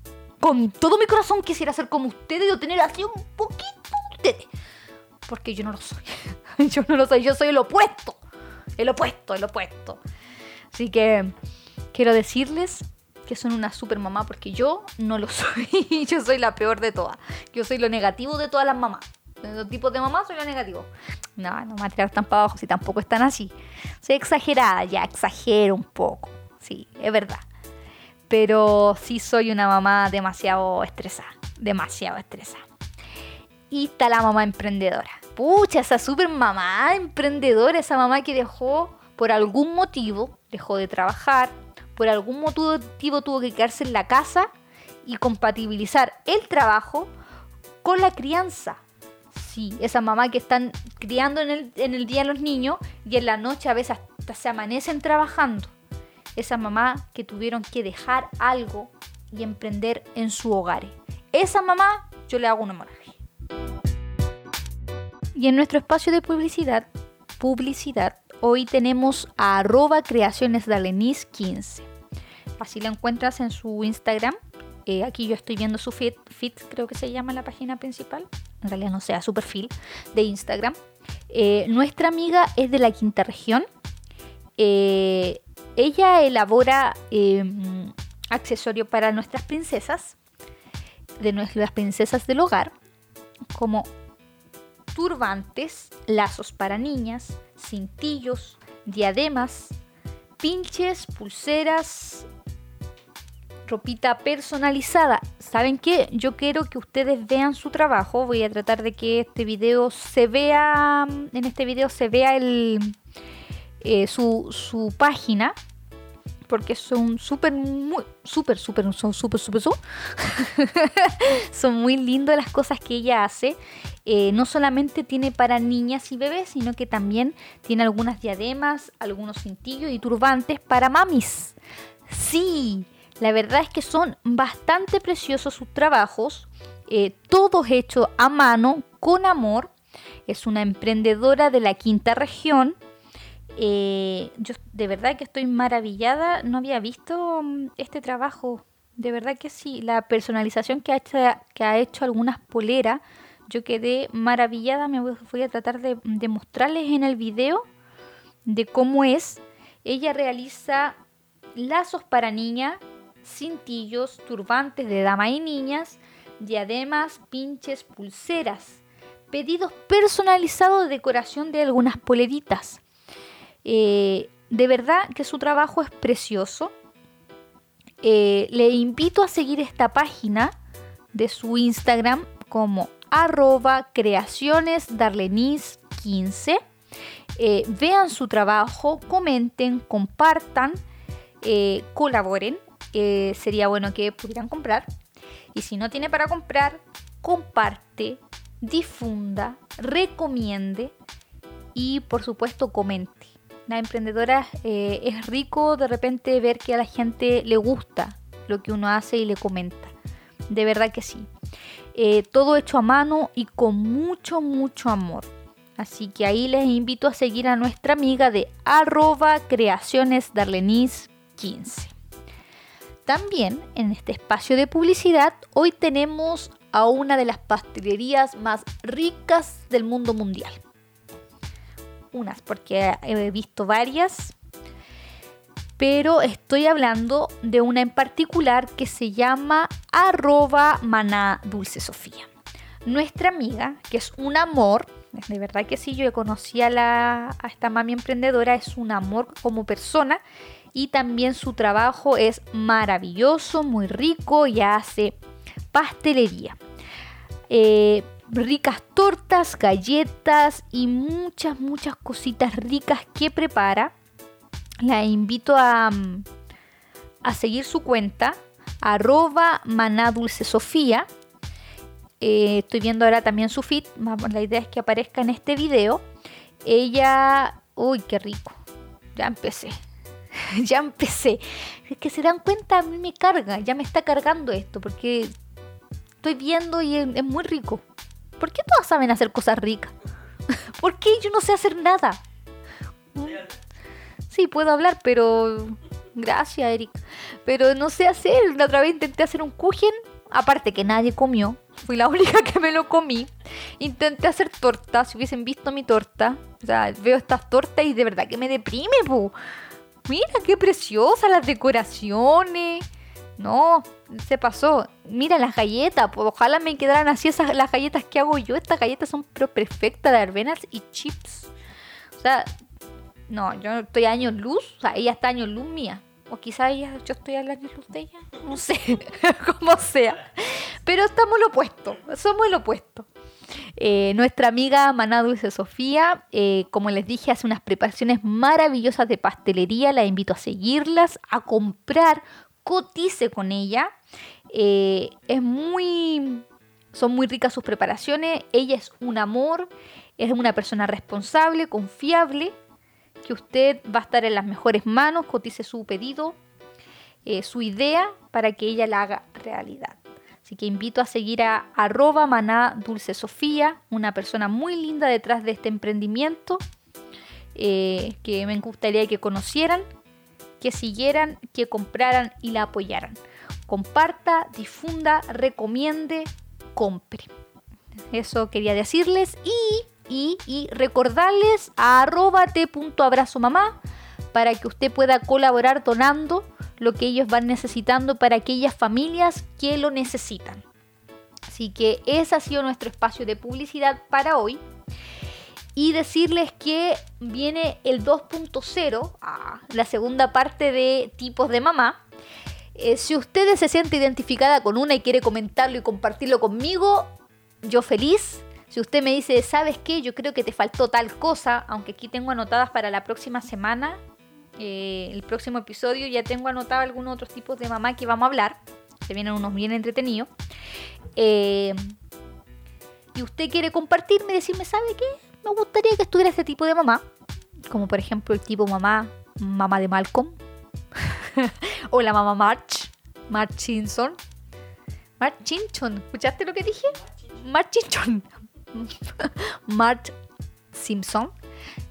con todo mi corazón quisiera ser como ustedes y tener así un poquito de ustedes. Porque yo no lo soy. yo no lo soy, yo soy el opuesto. El opuesto, el opuesto. Así que quiero decirles que son una super mamá porque yo no lo soy. yo soy la peor de todas. Yo soy lo negativo de todas las mamás. De los tipos de mamás soy lo negativo. No, no me voy a tirar tan para abajo si tampoco están así. Soy exagerada, ya exagero un poco. Sí, es verdad pero sí soy una mamá demasiado estresada, demasiado estresada. Y está la mamá emprendedora. Pucha, esa super mamá emprendedora, esa mamá que dejó, por algún motivo, dejó de trabajar, por algún motivo tuvo que quedarse en la casa y compatibilizar el trabajo con la crianza. Sí, esa mamá que están criando en el, en el día a los niños y en la noche a veces hasta se amanecen trabajando esa mamá que tuvieron que dejar algo y emprender en su hogar. Esa mamá yo le hago un homenaje. Y en nuestro espacio de publicidad, publicidad, hoy tenemos a arroba creaciones 15. Así la encuentras en su Instagram. Eh, aquí yo estoy viendo su feed, creo que se llama la página principal. En realidad no sea su perfil de Instagram. Eh, nuestra amiga es de la quinta región. Eh, ella elabora em, accesorios para nuestras princesas, de nuestras princesas del hogar, como turbantes, lazos para niñas, cintillos, diademas, pinches, pulseras, ropita personalizada. ¿Saben qué? Yo quiero que ustedes vean su trabajo. Voy a tratar de que este video se vea, en este video se vea el, eh, su, su, página porque son súper, súper, súper, son súper, súper, son muy lindas las cosas que ella hace. Eh, no solamente tiene para niñas y bebés, sino que también tiene algunas diademas, algunos cintillos y turbantes para mamis. Sí, la verdad es que son bastante preciosos sus trabajos, eh, todos hechos a mano, con amor. Es una emprendedora de la quinta región eh, yo de verdad que estoy maravillada, no había visto mm, este trabajo, de verdad que sí, la personalización que ha hecho, que ha hecho algunas poleras, yo quedé maravillada, me voy, a tratar de, mostrarles en el video de cómo es. Ella realiza lazos para niñas, cintillos, turbantes de dama y niñas, diademas, pinches, pulseras, pedidos personalizados de decoración de algunas poleritas. Eh, de verdad que su trabajo es precioso. Eh, le invito a seguir esta página de su Instagram como arroba creacionesdarlenis15. Eh, vean su trabajo, comenten, compartan, colaboren. sería bueno que pudieran comprar. Y si no tiene para comprar, comparte, difunda, recomiende y por supuesto comente la emprendedora eh, es rico de repente ver que a la gente le gusta lo que uno hace y le comenta. De verdad que sí. eh, todo hecho a mano y con mucho, mucho amor. Así que ahí les invito a seguir a nuestra amiga de arroba creacionesdarlenis 15. También en este espacio de publicidad hoy tenemos a una de las pastelerías más ricas del mundo mundial. Unas, porque he visto varias, pero estoy hablando de una en particular que se llama arroba maná dulce Sofía. Nuestra amiga, que es un amor, de verdad que sí, yo conocí a, la, a esta mami emprendedora, es un amor como persona y también su trabajo es maravilloso, muy rico y hace pastelería. Eh, ricas tortas, galletas y muchas, muchas cositas ricas que prepara. La invito a, mm, a seguir su cuenta, arroba manadulcesofía. Eh, estoy viendo ahora también su feed, la idea es que aparezca en este video. Ella, uy, qué rico, ya empecé. ya empecé. Es que se dan cuenta, a mí me carga, ya me está cargando esto, porque estoy viendo y es, muy rico. ¿Por qué todas saben hacer cosas ricas? ¿Por qué yo no sé hacer nada? Sí, puedo hablar, pero... Gracias, Eric. Pero no sé hacer. La otra vez intenté hacer un kuchen, aparte que nadie comió. Fui la única que me lo comí. Intenté hacer tortas, si hubiesen visto mi torta. O sea, veo estas tortas y de verdad que me deprime, po. Mira qué preciosa las decoraciones. No, se pasó. Mira las galletas, pues ojalá me quedaran así esas las galletas que hago yo. Estas galletas son perfectas de arbenas y chips. O sea, no, yo estoy a años luz. O sea, ella está años luz mía. O quizá ella, yo estoy a años luz de ella. No sé, como sea. Pero estamos lo opuesto. Somos lo opuesto. Eh, nuestra amiga Maná Dulce Sofía, eh, como les dije, hace unas preparaciones maravillosas de pastelería. La invito a seguirlas, a comprar, cotice con ella. Eh, es muy. Son muy ricas sus preparaciones. Ella es un amor, es una persona responsable, confiable, que usted va a estar en las mejores manos. Cotice su pedido, su idea, para que ella la haga realidad. Así que invito a seguir a arroba maná dulce Sofía, una persona muy linda detrás de este emprendimiento, eh, que me gustaría que conocieran, que siguieran, que compraran y la apoyaran. Comparta, difunda, recomiende, compre. Eso quería decirles y, y, recordarles a arroba mamá para que usted pueda colaborar donando lo que ellos van necesitando para aquellas familias que lo necesitan. Así que ese ha sido nuestro espacio de publicidad para hoy. Y decirles que viene el 2.0, ah, la segunda parte de tipos de mamá. Eh, si ustedes se siente identificada con una y quiere comentarlo y compartirlo conmigo, yo feliz. Si usted me dice, ¿sabes qué? Yo creo que te faltó tal cosa, aunque aquí tengo anotadas para la próxima semana, eh, el próximo episodio ya tengo anotado algunos otros tipos de mamá que vamos a hablar. Se vienen unos bien entretenidos. Eh, y usted quiere compartirme decirme, ¿sabe qué? Me gustaría que estuviera este tipo de mamá. Como por ejemplo el tipo mamá, mamá de Malcolm. o la mamá March, March Simpson. March Simpson, ¿escuchaste lo que dije? March Simpson. March Simpson.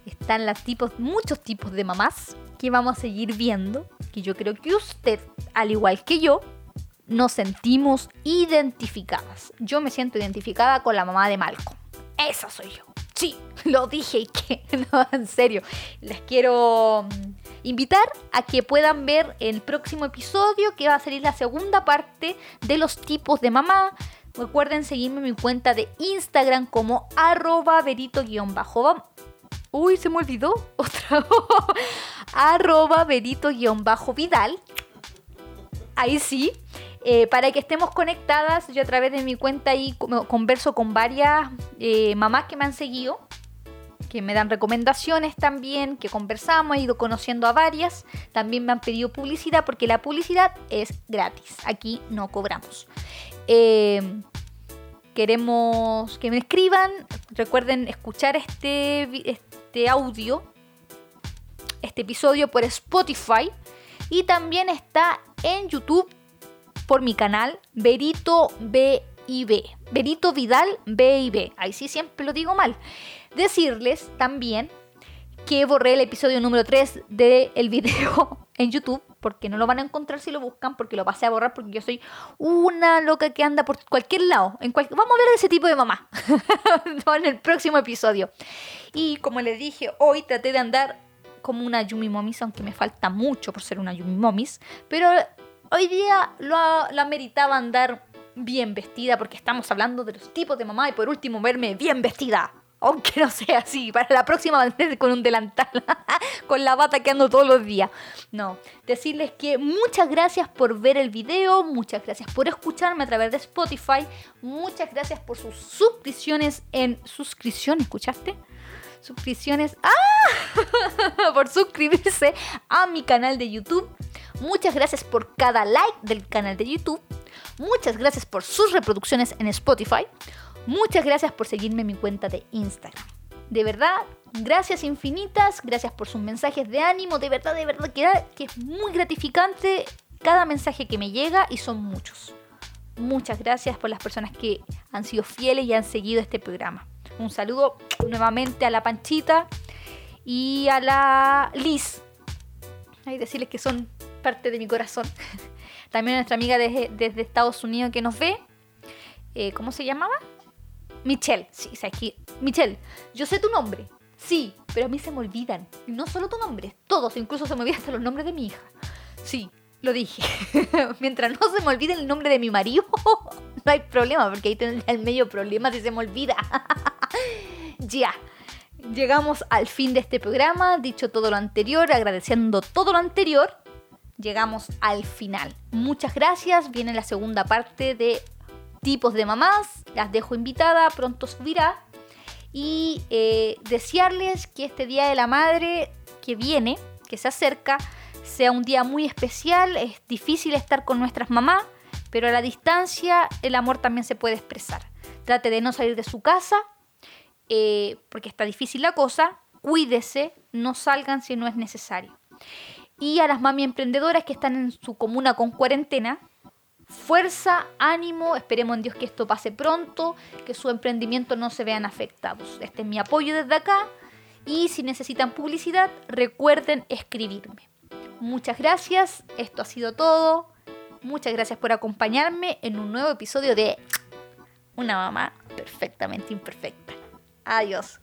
Están los tipos, muchos tipos de mamás que vamos a seguir viendo, que yo creo que usted, al igual que yo, nos sentimos identificadas. Yo me siento identificada con la mamá de Malcolm. Esa soy yo. Sí, lo dije y que, no, en serio, les quiero mm, invitar a que puedan ver el próximo episodio, que va a salir la segunda parte de los tipos de mamá. Recuerden seguirme en mi cuenta de Instagram como arroba verito-bajo Uy, se me olvidó. Otra. arroba verito-vidal. Ahí sí. Eh, para que estemos conectadas, yo a través de mi cuenta ahí converso con varias eh, mamás que me han seguido, que me dan recomendaciones también, que conversamos, he ido conociendo a varias. También me han pedido publicidad porque la publicidad es gratis. Aquí no cobramos. Eh, queremos que me escriban. Recuerden escuchar este, este audio, este episodio por Spotify. Y también está en YouTube por mi canal Berito BE. y B. Benito Vidal B y B. Ahí sí siempre lo digo mal. Decirles también que borré el episodio número 3 del video en YouTube, porque no lo van a encontrar si lo buscan, porque lo pasé a borrar, porque yo soy una loca que anda por cualquier lado. En Vamos a hablar de ese tipo de mamá en el próximo episodio. Y como les dije, hoy traté de andar como una Yumi Momis, aunque me falta mucho por ser una Yumi Momis, pero hoy día lo, lo ameritaba andar bien vestida, porque estamos hablando de los tipos de mamá y por último verme bien vestida. Aunque no sea así, para la próxima con un delantal, con la bata que ando todos los días. No, decirles que muchas gracias por ver el video, muchas gracias por escucharme a través de Spotify, muchas gracias por sus suscripciones en suscripción, ¿escuchaste? Suscripciones, ¡ah! por suscribirse a mi canal de YouTube. Muchas gracias por cada like del canal de YouTube. Muchas gracias por sus reproducciones en Spotify. Muchas gracias por seguirme en mi cuenta de Instagram. De verdad, gracias infinitas, gracias por sus mensajes de ánimo, de verdad, de verdad que, que es muy gratificante cada mensaje que me llega y son muchos. Muchas gracias por las personas que han sido fieles y han seguido este programa. Un saludo nuevamente a la Panchita y a la Liz. Hay decirles que son parte de mi corazón. También a nuestra amiga desde, Estados Unidos que nos ve. Eh, ¿Cómo se llamaba? Michelle, sí, o aquí. Michelle, yo sé tu nombre, sí, pero a mí se me olvidan. No solo tu nombre, todos, incluso se me olvidan hasta los nombres de mi hija. Sí, lo dije. Mientras no se me olvide el nombre de mi marido, no hay problema, porque ahí tendría el medio problema si se me olvida. ya. Llegamos al fin de este programa, dicho todo lo anterior, agradeciendo todo lo anterior, llegamos al final. Muchas gracias, viene la segunda parte de tipos de mamás. Las dejo invitada, pronto subirá. Y eh, desearles que este Día de la Madre que viene, que se acerca, sea un día muy especial. Es difícil estar con nuestras mamás, pero a la distancia el amor también se puede expresar. Trate de no salir de su casa, eh, porque está difícil la cosa. Cuídese, no salgan si no es necesario. Y a las mami emprendedoras que están en su comuna con cuarentena, fuerza, ánimo, esperemos en Dios que esto pase pronto, que su emprendimiento no se vean afectados. Este es mi apoyo desde acá y si necesitan publicidad, recuerden escribirme. Muchas gracias, esto ha sido todo. Muchas gracias por acompañarme en un nuevo episodio de Una mamá perfectamente imperfecta. Adiós.